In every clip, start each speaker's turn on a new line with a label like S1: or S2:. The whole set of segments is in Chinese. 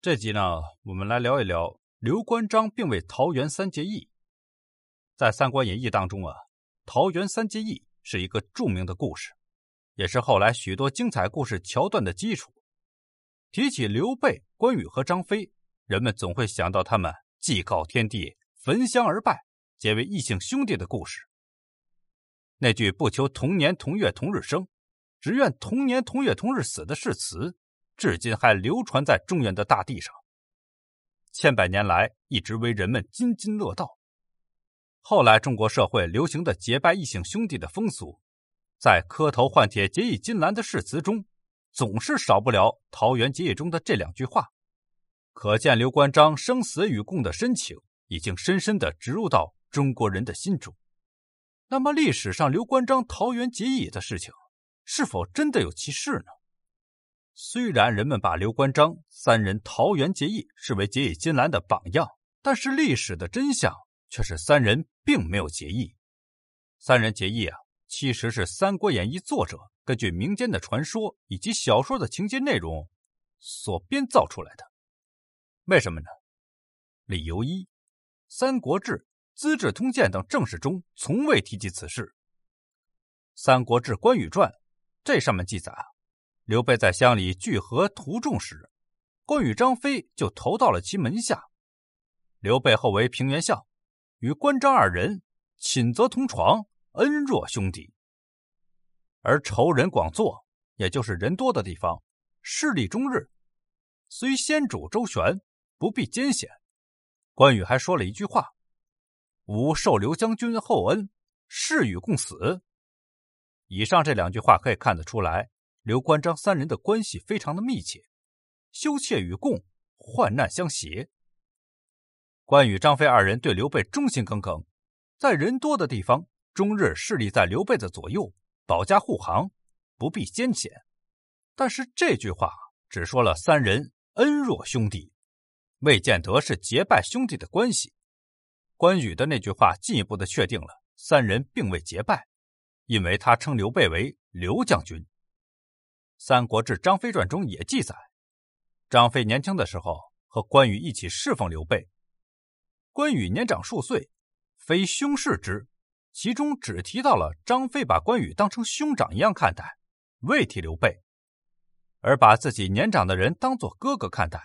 S1: 这集呢，我们来聊一聊刘关张并为桃园三结义。在《三国演义》当中啊，桃园三结义是一个著名的故事，也是后来许多精彩故事桥段的基础。提起刘备、关羽和张飞，人们总会想到他们祭告天地、焚香而拜，结为异姓兄弟的故事。那句不求同年同月同日生，只愿同年同月同日死的誓词。至今还流传在中原的大地上，千百年来一直为人们津津乐道。后来中国社会流行的结拜异姓兄弟的风俗，在磕头换帖结义金兰的誓词中，总是少不了桃园结义中的这两句话。可见刘关张生死与共的深情，已经深深的植入到中国人的心中。那么，历史上刘关张桃园结义的事情，是否真的有其事呢？虽然人们把刘关张三人桃园结义视为结义金兰的榜样，但是历史的真相却是三人并没有结义。三人结义啊，其实是《三国演义》作者根据民间的传说以及小说的情节内容所编造出来的。为什么呢？理由一，《三国志》《资治通鉴》等正史中从未提及此事，《三国志·关羽传》这上面记载啊。刘备在乡里聚合图众时，关羽、张飞就投到了其门下。刘备后为平原相，与关张二人寝则同床，恩若兄弟。而仇人广作，也就是人多的地方，势力终日，虽先主周旋，不必艰险。关羽还说了一句话：“吾受刘将军厚恩，誓与共死。”以上这两句话可以看得出来。刘关张三人的关系非常的密切，羞怯与共，患难相携。关羽、张飞二人对刘备忠心耿耿，在人多的地方，终日侍立在刘备的左右，保驾护航，不必艰险。但是这句话只说了三人恩若兄弟，未见得是结拜兄弟的关系。关羽的那句话进一步的确定了三人并未结拜，因为他称刘备为刘将军。《三国志·张飞传》中也记载，张飞年轻的时候和关羽一起侍奉刘备。关羽年长数岁，非兄视之，其中只提到了张飞把关羽当成兄长一样看待，未提刘备，而把自己年长的人当作哥哥看待，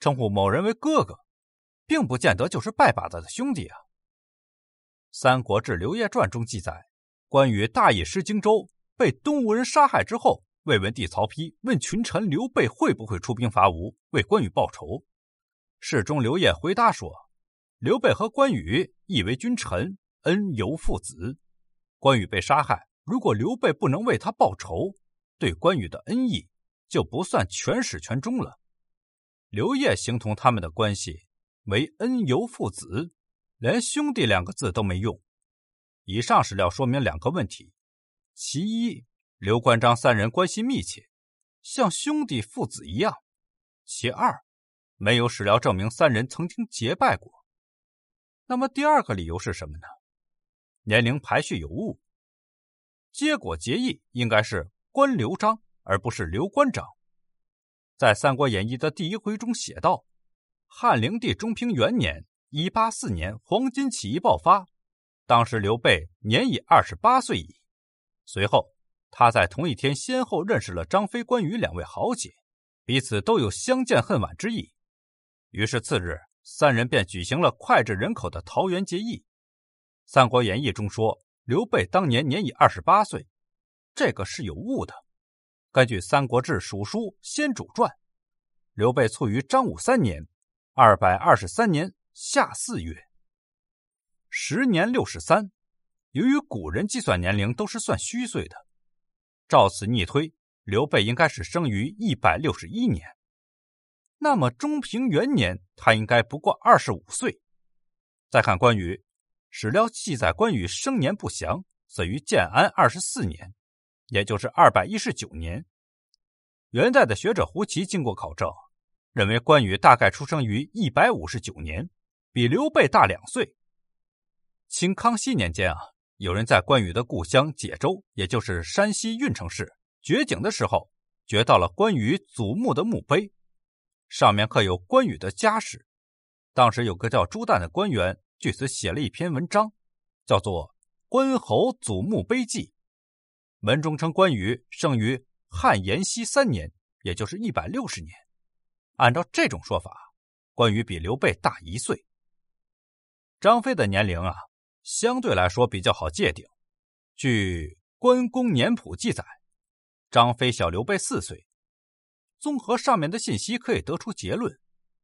S1: 称呼某人为哥哥，并不见得就是拜把子的兄弟啊。《三国志·刘烨传》中记载，关羽大意失荆州，被东吴人杀害之后。魏文帝曹丕问群臣刘备会不会出兵伐吴，为关羽报仇。侍中刘烨回答说：“刘备和关羽亦为君臣，恩犹父子。关羽被杀害，如果刘备不能为他报仇，对关羽的恩义就不算全始全终了。”刘烨形同他们的关系为恩犹父子，连兄弟两个字都没用。以上史料说明两个问题：其一。刘关张三人关系密切，像兄弟父子一样。其二，没有史料证明三人曾经结拜过。那么第二个理由是什么呢？年龄排序有误，结果结义应该是关刘张，而不是刘关张。在《三国演义》的第一回中写道：汉灵帝中平元年（一八四年），黄巾起义爆发，当时刘备年已二十八岁矣。随后。他在同一天先后认识了张飞、关羽两位豪杰，彼此都有相见恨晚之意。于是次日，三人便举行了脍炙人口的桃园结义。《三国演义》中说，刘备当年年已二十八岁，这个是有误的。根据《三国志·蜀书·先主传》，刘备卒于张武三年（二百二十三年）夏四月，时年六十三。由于古人计算年龄都是算虚岁的。照此逆推，刘备应该是生于一百六十一年，那么中平元年他应该不过二十五岁。再看关羽，史料记载关羽生年不详，死于建安二十四年，也就是二百一十九年。元代的学者胡奇经过考证，认为关羽大概出生于一百五十九年，比刘备大两岁。清康熙年间啊。有人在关羽的故乡解州，也就是山西运城市掘井的时候，掘到了关羽祖墓的墓碑。上面刻有关羽的家史。当时有个叫朱旦的官员，据此写了一篇文章，叫做《关侯祖墓碑记》。文中称关羽生于汉延熙三年，也就是一百六十年。按照这种说法，关羽比刘备大一岁。张飞的年龄啊，相对来说比较好界定。据《关公年谱》记载，张飞小刘备四岁。综合上面的信息，可以得出结论：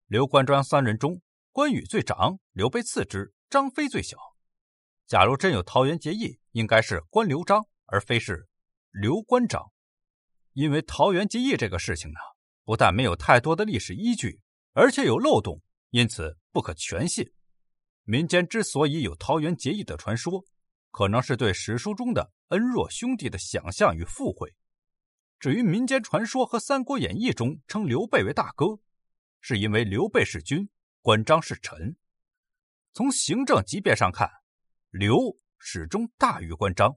S1: 刘关张三人中，关羽最长，刘备次之，张飞最小。假如真有桃园结义，应该是关刘张，而非是刘关张。因为桃园结义这个事情呢，不但没有太多的历史依据，而且有漏洞，因此不可全信。民间之所以有桃园结义的传说，可能是对史书中的恩若兄弟的想象与附会。至于民间传说和《三国演义》中称刘备为大哥，是因为刘备是君，关张是臣。从行政级别上看，刘始终大于关张。《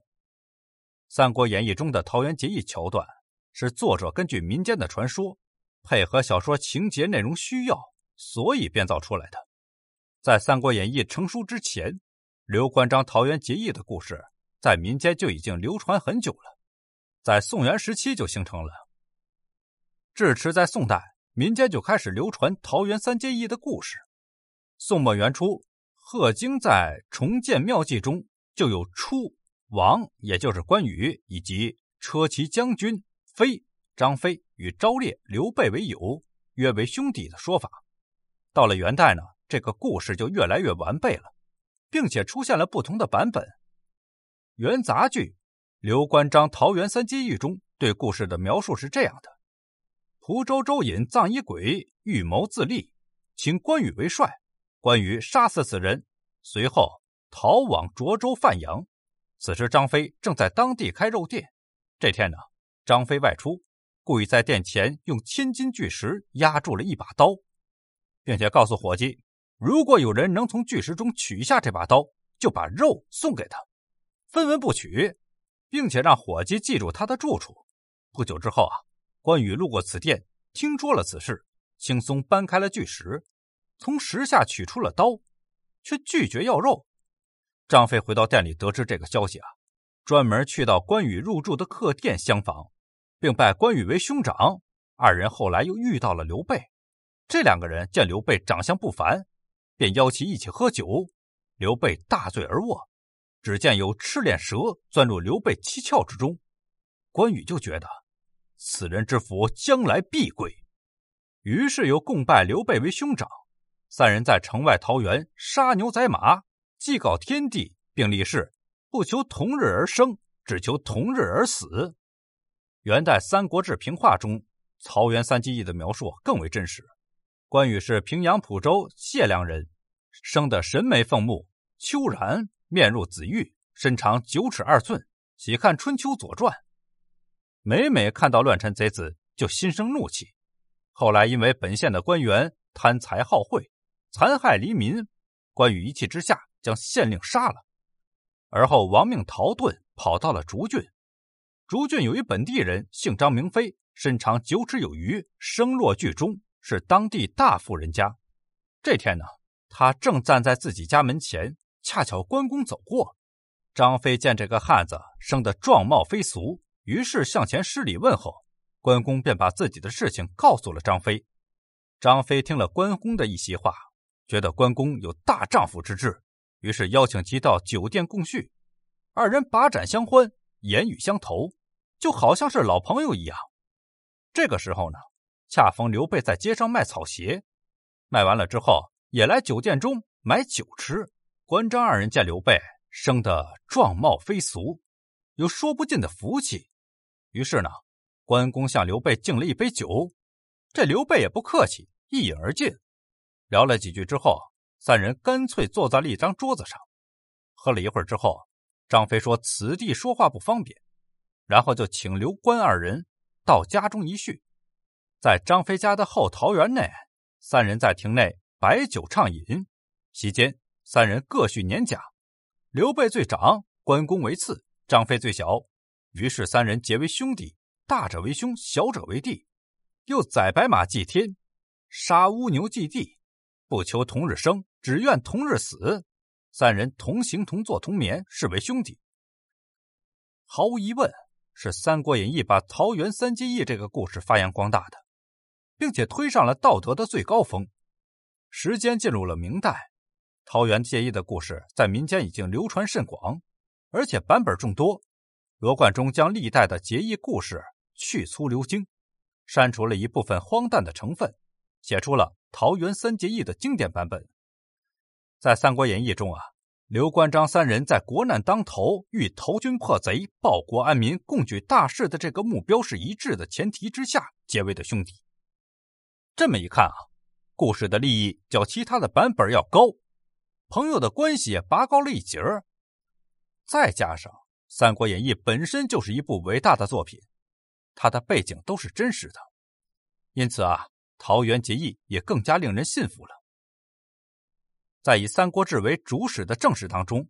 S1: 三国演义》中的桃园结义桥段，是作者根据民间的传说，配合小说情节内容需要，所以编造出来的。在《三国演义》成书之前，刘关张桃园结义的故事在民间就已经流传很久了。在宋元时期就形成了，至迟在宋代，民间就开始流传桃园三结义的故事。宋末元初，贺京在《重建妙计》中就有出王，也就是关羽以及车骑将军飞张飞与昭烈、刘备为友，约为兄弟的说法。到了元代呢，这个故事就越来越完备了，并且出现了不同的版本。元杂剧。刘关张桃园三结义中对故事的描述是这样的：蒲州周隐葬一鬼，预谋自立，请关羽为帅。关羽杀死此人，随后逃往涿州范阳。此时张飞正在当地开肉店。这天呢，张飞外出，故意在店前用千斤巨石压住了一把刀，并且告诉伙计，如果有人能从巨石中取下这把刀，就把肉送给他。分文不取。并且让伙计记住他的住处。不久之后啊，关羽路过此店，听说了此事，轻松搬开了巨石，从石下取出了刀，却拒绝要肉。张飞回到店里，得知这个消息啊，专门去到关羽入住的客店相访，并拜关羽为兄长。二人后来又遇到了刘备，这两个人见刘备长相不凡，便邀其一起喝酒。刘备大醉而卧。只见有赤脸蛇钻入刘备七窍之中，关羽就觉得此人之福将来必归，于是又共拜刘备为兄长。三人在城外桃园杀牛宰马，祭告天地，并立誓不求同日而生，只求同日而死。元代《三国志平话》中曹元三结义的描述更为真实。关羽是平阳蒲州解良人，生的神眉凤目，秋然。面如紫玉，身长九尺二寸。喜看《春秋左传》，每每看到乱臣贼子，就心生怒气。后来因为本县的官员贪财好贿，残害黎民，关羽一气之下将县令杀了。而后亡命逃遁，跑到了竹郡。竹郡有一本地人，姓张名飞，身长九尺有余，声落俱中，是当地大富人家。这天呢，他正站在自己家门前。恰巧关公走过，张飞见这个汉子生得状貌非俗，于是向前施礼问候。关公便把自己的事情告诉了张飞。张飞听了关公的一席话，觉得关公有大丈夫之志，于是邀请其到酒店共叙。二人把盏相欢，言语相投，就好像是老朋友一样。这个时候呢，恰逢刘备在街上卖草鞋，卖完了之后，也来酒店中买酒吃。关张二人见刘备生得状貌非俗，有说不尽的福气，于是呢，关公向刘备敬了一杯酒。这刘备也不客气，一饮而尽。聊了几句之后，三人干脆坐在了一张桌子上，喝了一会儿之后，张飞说：“此地说话不方便。”然后就请刘关二人到家中一叙。在张飞家的后桃园内，三人在庭内摆酒畅饮，席间。三人各叙年甲，刘备最长，关公为次，张飞最小。于是三人结为兄弟，大者为兄，小者为弟。又宰白马祭天，杀乌牛祭地，不求同日生，只愿同日死。三人同行同坐同眠，是为兄弟。毫无疑问，是《三国演义》把桃园三结义这个故事发扬光大的，并且推上了道德的最高峰。时间进入了明代，桃园结义的故事在民间已经流传甚广，而且版本众多。罗贯中将历代的结义故事去粗留精，删除了一部分荒诞的成分，写出了桃园三结义的经典版本。在《三国演义》中啊，刘关张三人在国难当头、欲投军破贼、报国安民、共举大事的这个目标是一致的前提之下结为的兄弟。这么一看啊，故事的利益较其他的版本要高，朋友的关系也拔高了一截儿。再加上《三国演义》本身就是一部伟大的作品，它的背景都是真实的，因此啊，桃园结义也更加令人信服了。在以《三国志》为主史的正史当中，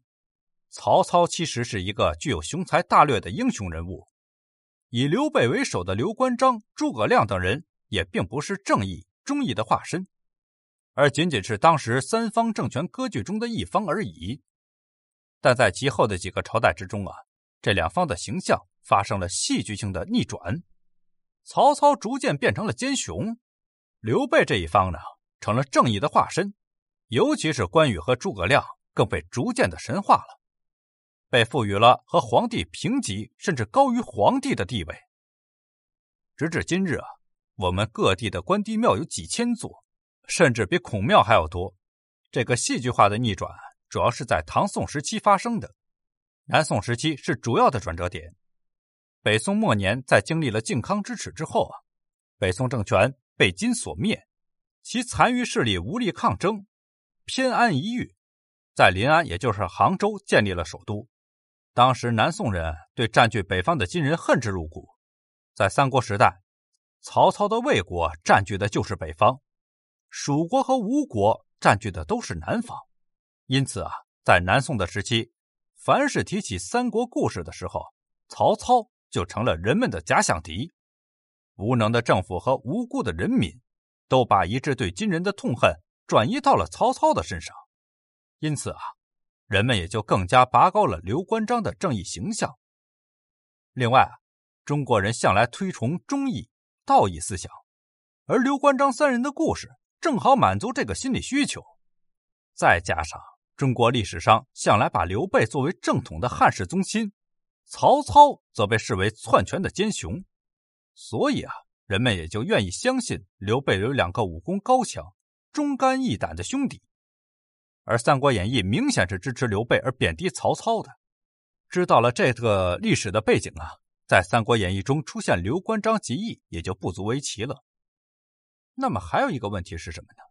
S1: 曹操其实是一个具有雄才大略的英雄人物。以刘备为首的刘关张、诸葛亮等人也并不是正义、忠义的化身，而仅仅是当时三方政权割据中的一方而已。但在其后的几个朝代之中啊，这两方的形象发生了戏剧性的逆转，曹操逐渐变成了奸雄，刘备这一方呢，成了正义的化身。尤其是关羽和诸葛亮，更被逐渐的神化了，被赋予了和皇帝平级甚至高于皇帝的地位。直至今日啊，我们各地的关帝庙有几千座，甚至比孔庙还要多。这个戏剧化的逆转，主要是在唐宋时期发生的。南宋时期是主要的转折点。北宋末年，在经历了靖康之耻之后啊，北宋政权被金所灭，其残余势力无力抗争。偏安一隅，在临安，也就是杭州，建立了首都。当时南宋人对占据北方的金人恨之入骨。在三国时代，曹操的魏国占据的就是北方，蜀国和吴国占据的都是南方。因此啊，在南宋的时期，凡是提起三国故事的时候，曹操就成了人们的假想敌。无能的政府和无辜的人民，都把一致对金人的痛恨。转移到了曹操的身上，因此啊，人们也就更加拔高了刘关张的正义形象。另外啊，中国人向来推崇忠义、道义思想，而刘关张三人的故事正好满足这个心理需求。再加上中国历史上向来把刘备作为正统的汉室宗亲，曹操则被视为篡权的奸雄，所以啊，人们也就愿意相信刘备有两个武功高强。忠肝义胆的兄弟，而《三国演义》明显是支持刘备而贬低曹操的。知道了这个历史的背景啊，在《三国演义》中出现刘关张结义也就不足为奇了。那么还有一个问题是什么呢？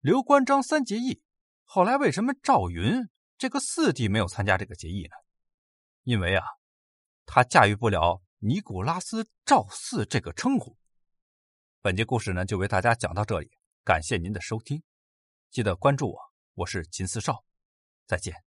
S1: 刘关张三结义，后来为什么赵云这个四弟没有参加这个结义呢？因为啊，他驾驭不了尼古拉斯赵四这个称呼。本集故事呢，就为大家讲到这里。感谢您的收听，记得关注我，我是秦四少，再见。